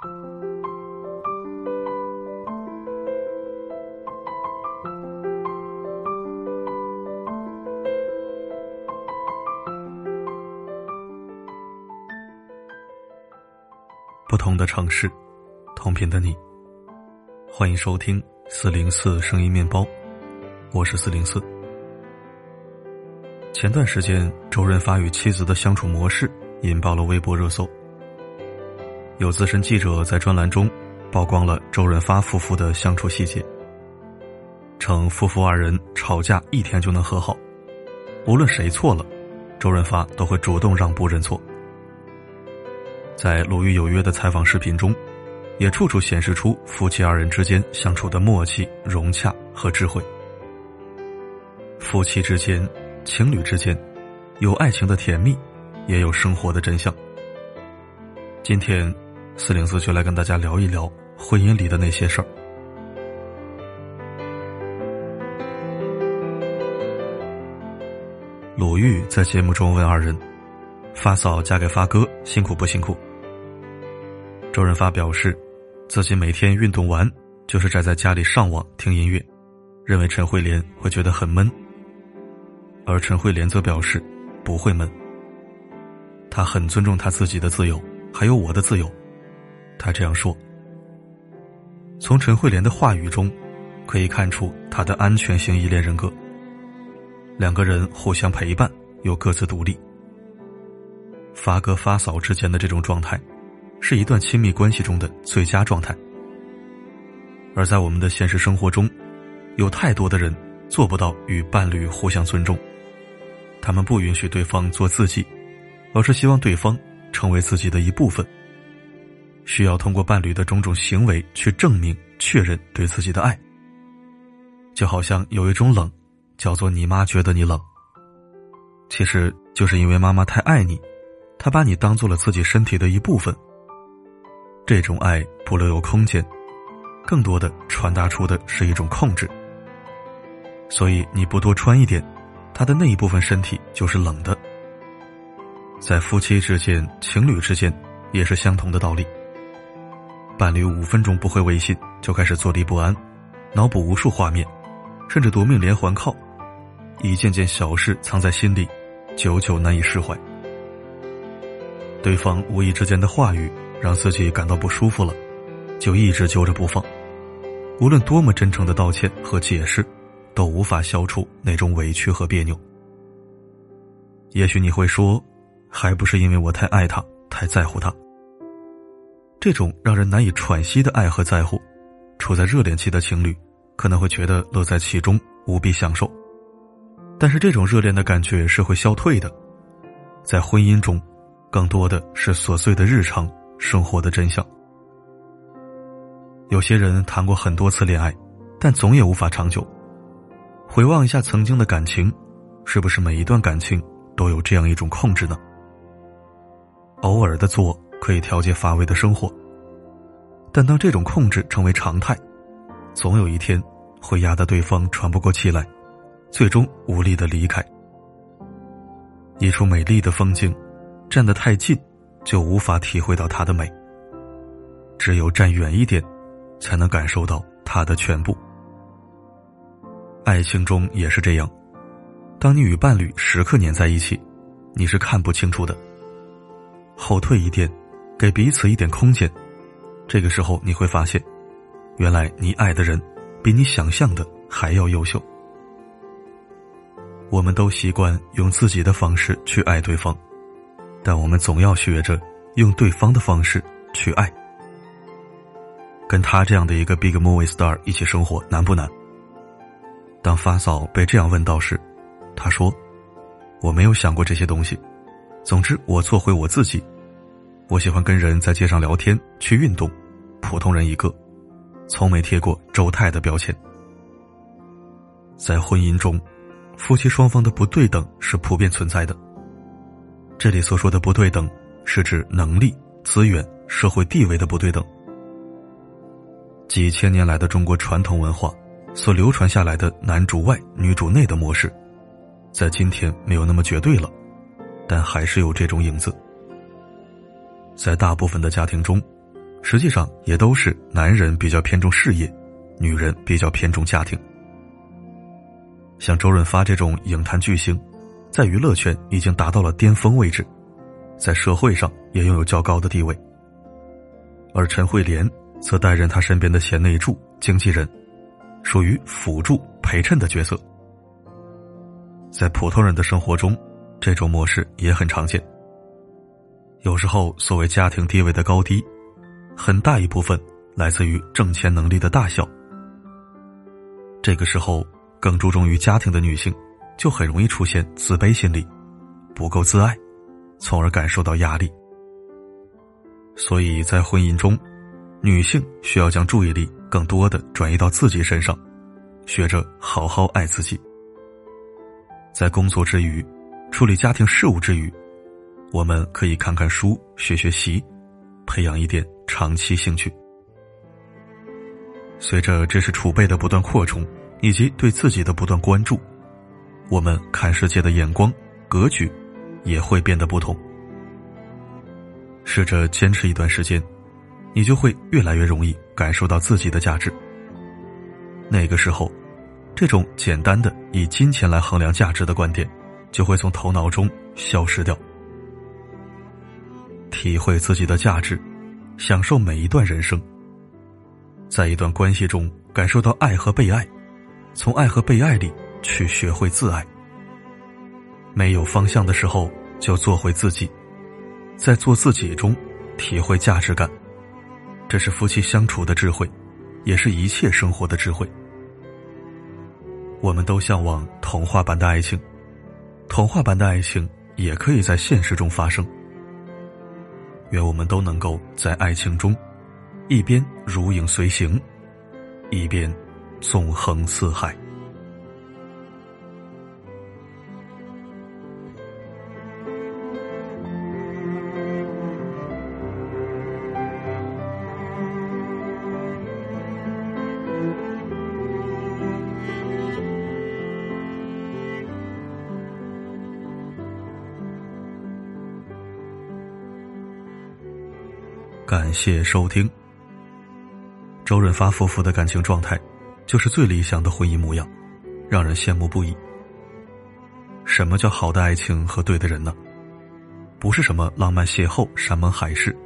不同的城市，同频的你。欢迎收听四零四声音面包，我是四零四。前段时间，周润发与妻子的相处模式引爆了微博热搜。有资深记者在专栏中曝光了周润发夫妇的相处细节，称夫妇二人吵架一天就能和好，无论谁错了，周润发都会主动让步认错。在《鲁豫有约》的采访视频中，也处处显示出夫妻二人之间相处的默契、融洽和智慧。夫妻之间、情侣之间，有爱情的甜蜜，也有生活的真相。今天，四零四就来跟大家聊一聊婚姻里的那些事儿。鲁豫在节目中问二人：“发嫂嫁给发哥辛苦不辛苦？”周润发表示，自己每天运动完就是宅在家里上网听音乐，认为陈慧莲会觉得很闷。而陈慧莲则表示不会闷，他很尊重他自己的自由，还有我的自由。他这样说。从陈慧莲的话语中，可以看出她的安全型依恋人格。两个人互相陪伴，又各自独立。发哥发嫂之间的这种状态。是一段亲密关系中的最佳状态，而在我们的现实生活中，有太多的人做不到与伴侣互相尊重，他们不允许对方做自己，而是希望对方成为自己的一部分，需要通过伴侣的种种行为去证明、确认对自己的爱。就好像有一种冷，叫做你妈觉得你冷，其实就是因为妈妈太爱你，她把你当做了自己身体的一部分。这种爱不留有空间，更多的传达出的是一种控制。所以你不多穿一点，他的那一部分身体就是冷的。在夫妻之间、情侣之间也是相同的道理。伴侣五分钟不回微信，就开始坐立不安，脑补无数画面，甚至夺命连环靠，一件件小事藏在心里，久久难以释怀。对方无意之间的话语。让自己感到不舒服了，就一直揪着不放。无论多么真诚的道歉和解释，都无法消除那种委屈和别扭。也许你会说，还不是因为我太爱他，太在乎他。这种让人难以喘息的爱和在乎，处在热恋期的情侣可能会觉得乐在其中，无比享受。但是这种热恋的感觉是会消退的，在婚姻中，更多的是琐碎的日常。生活的真相。有些人谈过很多次恋爱，但总也无法长久。回望一下曾经的感情，是不是每一段感情都有这样一种控制呢？偶尔的做可以调节乏味的生活，但当这种控制成为常态，总有一天会压得对方喘不过气来，最终无力的离开。一处美丽的风景，站得太近。就无法体会到它的美。只有站远一点，才能感受到它的全部。爱情中也是这样，当你与伴侣时刻黏在一起，你是看不清楚的。后退一点，给彼此一点空间，这个时候你会发现，原来你爱的人比你想象的还要优秀。我们都习惯用自己的方式去爱对方。但我们总要学着用对方的方式去爱。跟他这样的一个 big movie star 一起生活难不难？当发嫂被这样问到时，他说：“我没有想过这些东西。总之，我做回我自己。我喜欢跟人在街上聊天，去运动，普通人一个，从没贴过周泰的标签。在婚姻中，夫妻双方的不对等是普遍存在的。”这里所说的不对等，是指能力、资源、社会地位的不对等。几千年来的中国传统文化所流传下来的男主外女主内的模式，在今天没有那么绝对了，但还是有这种影子。在大部分的家庭中，实际上也都是男人比较偏重事业，女人比较偏重家庭。像周润发这种影坛巨星，在娱乐圈已经达到了巅峰位置，在社会上也拥有较高的地位。而陈慧莲则担任他身边的贤内助、经纪人，属于辅助陪衬的角色。在普通人的生活中，这种模式也很常见。有时候，所谓家庭地位的高低，很大一部分来自于挣钱能力的大小。这个时候，更注重于家庭的女性，就很容易出现自卑心理，不够自爱，从而感受到压力。所以在婚姻中，女性需要将注意力更多的转移到自己身上，学着好好爱自己。在工作之余，处理家庭事务之余，我们可以看看书、学学习，培养一点长期兴趣。随着知识储备的不断扩充，以及对自己的不断关注，我们看世界的眼光、格局也会变得不同。试着坚持一段时间，你就会越来越容易感受到自己的价值。那个时候。这种简单的以金钱来衡量价值的观点，就会从头脑中消失掉。体会自己的价值，享受每一段人生。在一段关系中感受到爱和被爱，从爱和被爱里去学会自爱。没有方向的时候，就做回自己，在做自己中体会价值感。这是夫妻相处的智慧，也是一切生活的智慧。我们都向往童话般的爱情，童话般的爱情也可以在现实中发生。愿我们都能够在爱情中，一边如影随形，一边纵横四海。感谢收听。周润发夫妇的感情状态，就是最理想的婚姻模样，让人羡慕不已。什么叫好的爱情和对的人呢？不是什么浪漫邂逅、山盟海誓，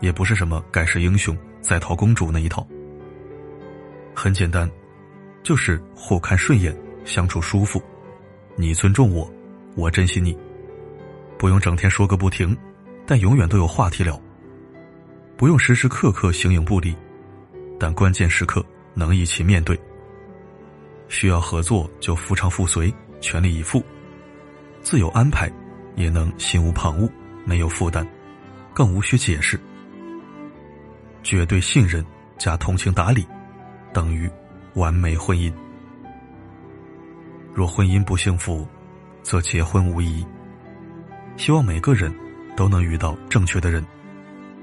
也不是什么盖世英雄、在逃公主那一套。很简单，就是互看顺眼，相处舒服，你尊重我，我珍惜你，不用整天说个不停，但永远都有话题聊。不用时时刻刻形影不离，但关键时刻能一起面对。需要合作就夫唱妇随，全力以赴；自有安排，也能心无旁骛，没有负担，更无需解释。绝对信任加通情达理，等于完美婚姻。若婚姻不幸福，则结婚无疑。希望每个人都能遇到正确的人。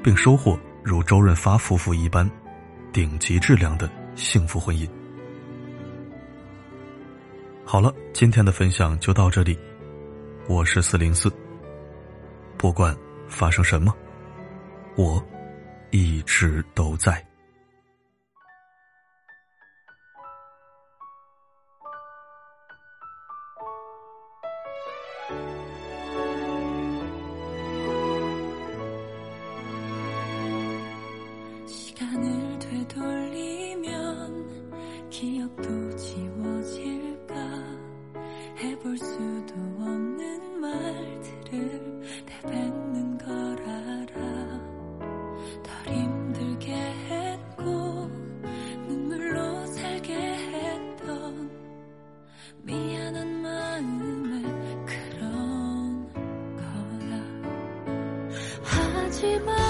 并收获如周润发夫妇一般顶级质量的幸福婚姻。好了，今天的分享就到这里。我是四零四，不管发生什么，我一直都在。 되돌리면 기억도 지워질까? 해볼 수도 없는 말들을 내뱉는 걸 알아. 덜 힘들게 했고 눈물로 살게 했던 미안한 마음에 그런 거라 하지만